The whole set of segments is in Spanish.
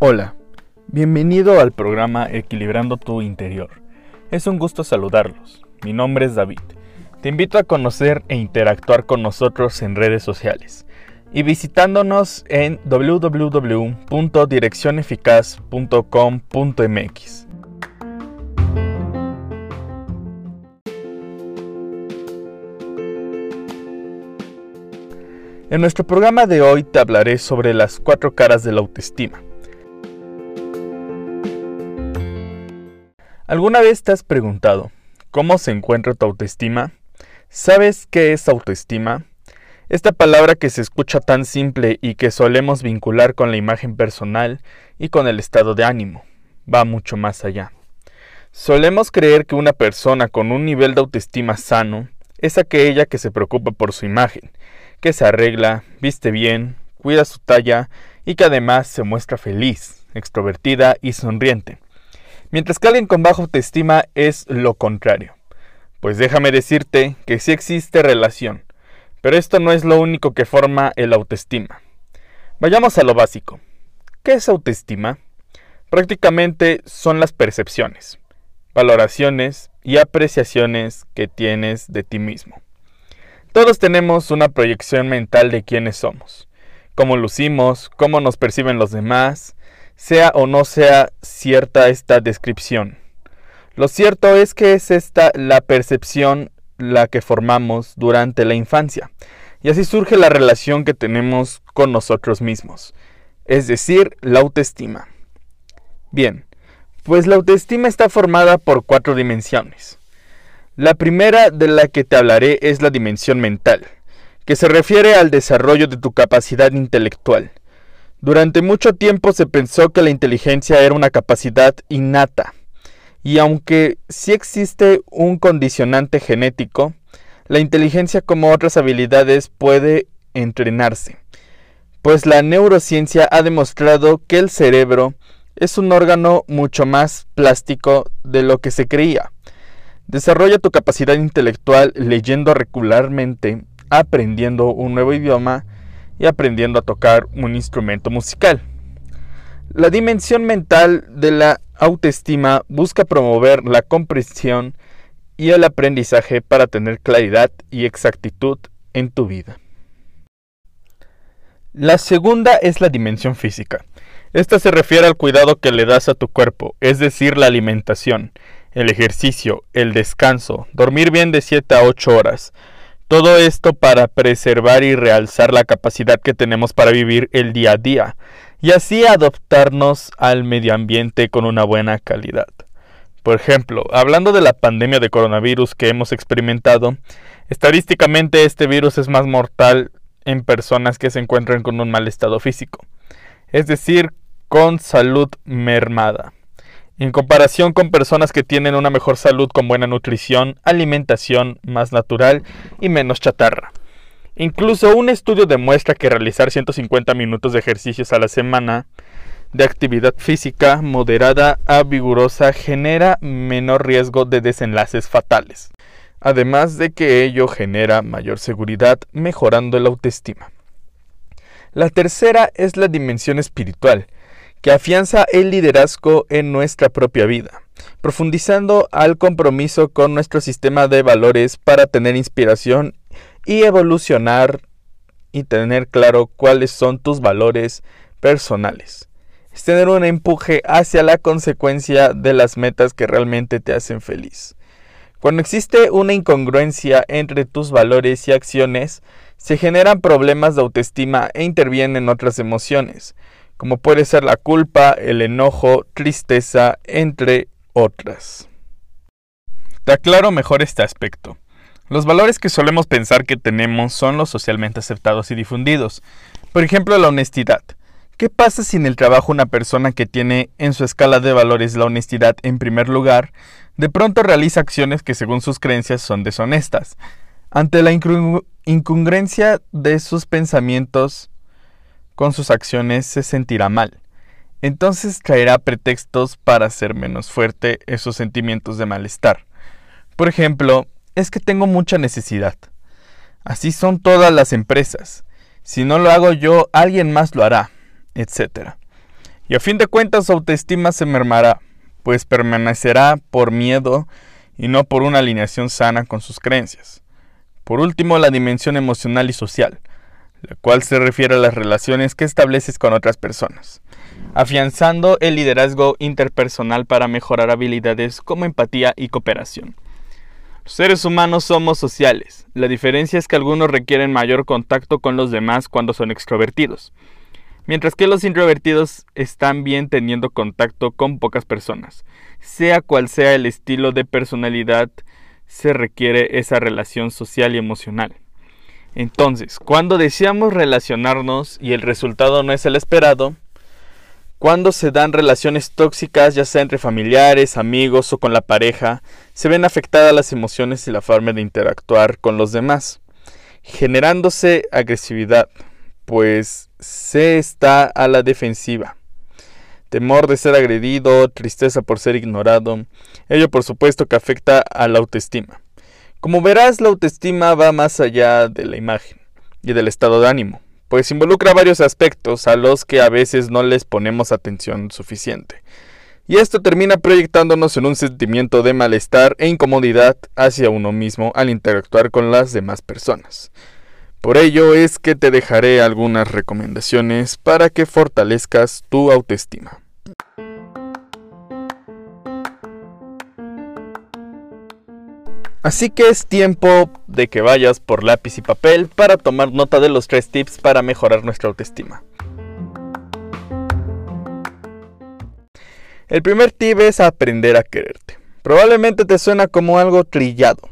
Hola, bienvenido al programa Equilibrando tu Interior. Es un gusto saludarlos. Mi nombre es David. Te invito a conocer e interactuar con nosotros en redes sociales y visitándonos en www.direccioneficaz.com.mx. En nuestro programa de hoy te hablaré sobre las cuatro caras de la autoestima. ¿Alguna vez te has preguntado cómo se encuentra tu autoestima? ¿Sabes qué es autoestima? Esta palabra que se escucha tan simple y que solemos vincular con la imagen personal y con el estado de ánimo, va mucho más allá. Solemos creer que una persona con un nivel de autoestima sano es aquella que se preocupa por su imagen, que se arregla, viste bien, cuida su talla y que además se muestra feliz, extrovertida y sonriente. Mientras que alguien con baja autoestima es lo contrario. Pues déjame decirte que sí existe relación, pero esto no es lo único que forma el autoestima. Vayamos a lo básico. ¿Qué es autoestima? Prácticamente son las percepciones, valoraciones y apreciaciones que tienes de ti mismo. Todos tenemos una proyección mental de quiénes somos, cómo lucimos, cómo nos perciben los demás, sea o no sea cierta esta descripción. Lo cierto es que es esta la percepción la que formamos durante la infancia. Y así surge la relación que tenemos con nosotros mismos, es decir, la autoestima. Bien, pues la autoestima está formada por cuatro dimensiones. La primera de la que te hablaré es la dimensión mental, que se refiere al desarrollo de tu capacidad intelectual. Durante mucho tiempo se pensó que la inteligencia era una capacidad innata, y aunque sí existe un condicionante genético, la inteligencia como otras habilidades puede entrenarse, pues la neurociencia ha demostrado que el cerebro es un órgano mucho más plástico de lo que se creía. Desarrolla tu capacidad intelectual leyendo regularmente, aprendiendo un nuevo idioma y aprendiendo a tocar un instrumento musical. La dimensión mental de la autoestima busca promover la comprensión y el aprendizaje para tener claridad y exactitud en tu vida. La segunda es la dimensión física. Esta se refiere al cuidado que le das a tu cuerpo, es decir, la alimentación, el ejercicio, el descanso, dormir bien de 7 a 8 horas. Todo esto para preservar y realzar la capacidad que tenemos para vivir el día a día, y así adoptarnos al medio ambiente con una buena calidad. Por ejemplo, hablando de la pandemia de coronavirus que hemos experimentado, estadísticamente este virus es más mortal en personas que se encuentran con un mal estado físico, es decir, con salud mermada, en comparación con personas que tienen una mejor salud con buena nutrición, alimentación más natural y menos chatarra. Incluso un estudio demuestra que realizar 150 minutos de ejercicios a la semana de actividad física moderada a vigorosa genera menor riesgo de desenlaces fatales, además de que ello genera mayor seguridad mejorando la autoestima. La tercera es la dimensión espiritual, que afianza el liderazgo en nuestra propia vida, profundizando al compromiso con nuestro sistema de valores para tener inspiración y evolucionar y tener claro cuáles son tus valores personales. Es tener un empuje hacia la consecuencia de las metas que realmente te hacen feliz. Cuando existe una incongruencia entre tus valores y acciones, se generan problemas de autoestima e intervienen otras emociones, como puede ser la culpa, el enojo, tristeza, entre otras. Te aclaro mejor este aspecto. Los valores que solemos pensar que tenemos son los socialmente aceptados y difundidos. Por ejemplo, la honestidad. ¿Qué pasa si en el trabajo una persona que tiene en su escala de valores la honestidad en primer lugar, de pronto realiza acciones que según sus creencias son deshonestas? Ante la incongruencia de sus pensamientos con sus acciones se sentirá mal. Entonces traerá pretextos para hacer menos fuerte esos sentimientos de malestar. Por ejemplo, es que tengo mucha necesidad. Así son todas las empresas. Si no lo hago yo, alguien más lo hará, etc. Y a fin de cuentas su autoestima se mermará, pues permanecerá por miedo y no por una alineación sana con sus creencias. Por último, la dimensión emocional y social, la cual se refiere a las relaciones que estableces con otras personas, afianzando el liderazgo interpersonal para mejorar habilidades como empatía y cooperación. Los seres humanos somos sociales, la diferencia es que algunos requieren mayor contacto con los demás cuando son extrovertidos, mientras que los introvertidos están bien teniendo contacto con pocas personas. Sea cual sea el estilo de personalidad, se requiere esa relación social y emocional. Entonces, cuando deseamos relacionarnos y el resultado no es el esperado, cuando se dan relaciones tóxicas, ya sea entre familiares, amigos o con la pareja, se ven afectadas las emociones y la forma de interactuar con los demás, generándose agresividad, pues se está a la defensiva. Temor de ser agredido, tristeza por ser ignorado, ello por supuesto que afecta a la autoestima. Como verás, la autoestima va más allá de la imagen y del estado de ánimo, pues involucra varios aspectos a los que a veces no les ponemos atención suficiente. Y esto termina proyectándonos en un sentimiento de malestar e incomodidad hacia uno mismo al interactuar con las demás personas. Por ello es que te dejaré algunas recomendaciones para que fortalezcas tu autoestima. Así que es tiempo de que vayas por lápiz y papel para tomar nota de los tres tips para mejorar nuestra autoestima. El primer tip es aprender a quererte. Probablemente te suena como algo trillado.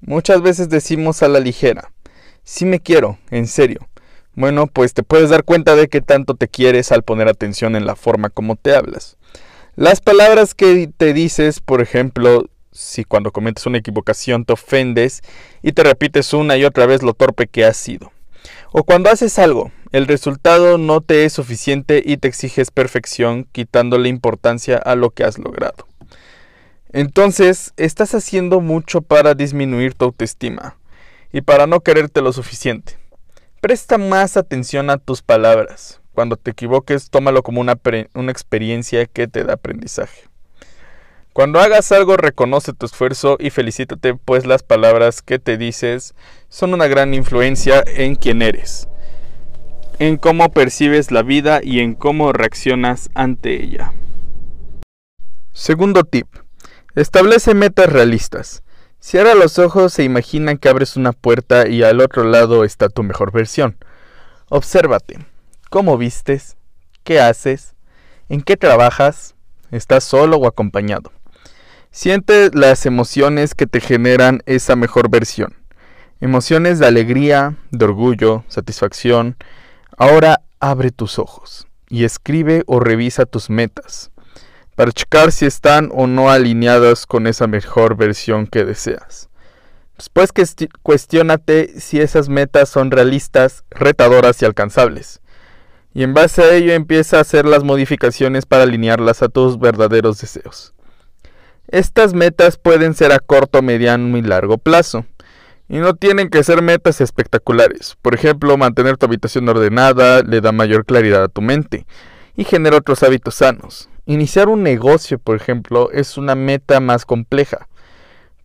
Muchas veces decimos a la ligera, si me quiero, en serio. Bueno, pues te puedes dar cuenta de que tanto te quieres al poner atención en la forma como te hablas. Las palabras que te dices, por ejemplo, si cuando cometes una equivocación te ofendes y te repites una y otra vez lo torpe que has sido. O cuando haces algo, el resultado no te es suficiente y te exiges perfección quitándole importancia a lo que has logrado. Entonces, estás haciendo mucho para disminuir tu autoestima y para no quererte lo suficiente. Presta más atención a tus palabras. Cuando te equivoques, tómalo como una, una experiencia que te da aprendizaje. Cuando hagas algo, reconoce tu esfuerzo y felicítate, pues las palabras que te dices son una gran influencia en quién eres, en cómo percibes la vida y en cómo reaccionas ante ella. Segundo tip. Establece metas realistas. Cierra los ojos e imagina que abres una puerta y al otro lado está tu mejor versión. Obsérvate. ¿Cómo vistes? ¿Qué haces? ¿En qué trabajas? ¿Estás solo o acompañado? Siente las emociones que te generan esa mejor versión. Emociones de alegría, de orgullo, satisfacción. Ahora abre tus ojos y escribe o revisa tus metas para checar si están o no alineadas con esa mejor versión que deseas. Después cuestionate si esas metas son realistas, retadoras y alcanzables. Y en base a ello empieza a hacer las modificaciones para alinearlas a tus verdaderos deseos. Estas metas pueden ser a corto, mediano y largo plazo. Y no tienen que ser metas espectaculares. Por ejemplo, mantener tu habitación ordenada le da mayor claridad a tu mente y genera otros hábitos sanos. Iniciar un negocio, por ejemplo, es una meta más compleja,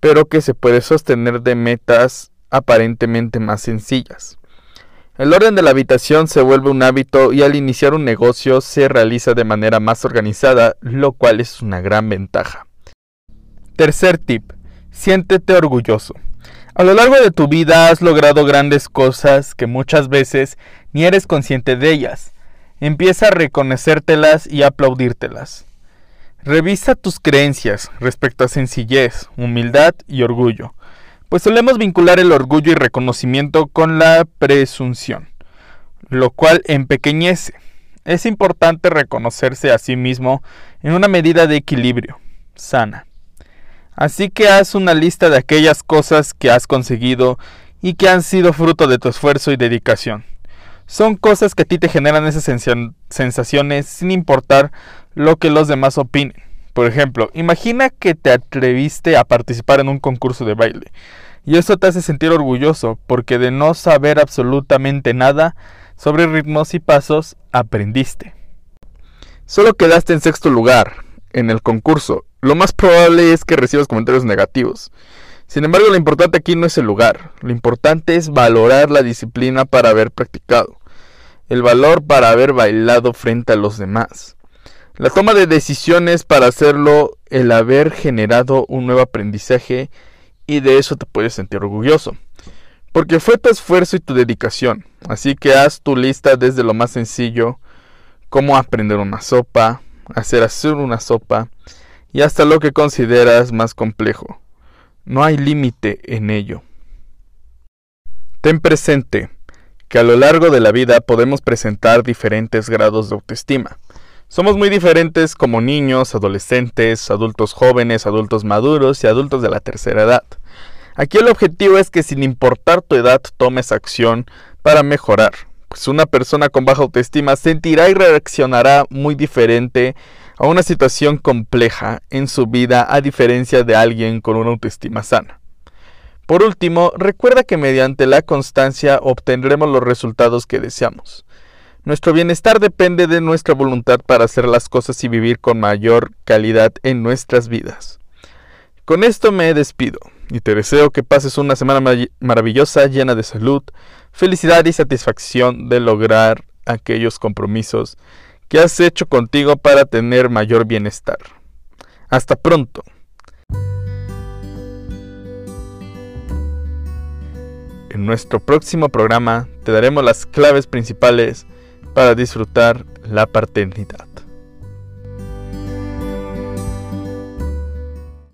pero que se puede sostener de metas aparentemente más sencillas. El orden de la habitación se vuelve un hábito y al iniciar un negocio se realiza de manera más organizada, lo cual es una gran ventaja. Tercer tip. Siéntete orgulloso. A lo largo de tu vida has logrado grandes cosas que muchas veces ni eres consciente de ellas. Empieza a reconocértelas y aplaudírtelas. Revisa tus creencias respecto a sencillez, humildad y orgullo, pues solemos vincular el orgullo y reconocimiento con la presunción, lo cual empequeñece. Es importante reconocerse a sí mismo en una medida de equilibrio, sana. Así que haz una lista de aquellas cosas que has conseguido y que han sido fruto de tu esfuerzo y dedicación son cosas que a ti te generan esas sensaciones sin importar lo que los demás opinen. Por ejemplo, imagina que te atreviste a participar en un concurso de baile Y eso te hace sentir orgulloso, porque de no saber absolutamente nada sobre ritmos y pasos, aprendiste. Solo quedaste en sexto lugar en el concurso. Lo más probable es que recibas comentarios negativos. Sin embargo, lo importante aquí no es el lugar. Lo importante es valorar la disciplina para haber practicado. El valor para haber bailado frente a los demás. La toma de decisiones para hacerlo, el haber generado un nuevo aprendizaje y de eso te puedes sentir orgulloso. Porque fue tu esfuerzo y tu dedicación. Así que haz tu lista desde lo más sencillo, como aprender una sopa, hacer hacer una sopa y hasta lo que consideras más complejo. No hay límite en ello. Ten presente que a lo largo de la vida podemos presentar diferentes grados de autoestima. Somos muy diferentes como niños, adolescentes, adultos jóvenes, adultos maduros y adultos de la tercera edad. Aquí el objetivo es que sin importar tu edad tomes acción para mejorar, pues una persona con baja autoestima sentirá y reaccionará muy diferente a una situación compleja en su vida a diferencia de alguien con una autoestima sana. Por último, recuerda que mediante la constancia obtendremos los resultados que deseamos. Nuestro bienestar depende de nuestra voluntad para hacer las cosas y vivir con mayor calidad en nuestras vidas. Con esto me despido y te deseo que pases una semana maravillosa llena de salud, felicidad y satisfacción de lograr aquellos compromisos que has hecho contigo para tener mayor bienestar. Hasta pronto. En nuestro próximo programa te daremos las claves principales para disfrutar la paternidad.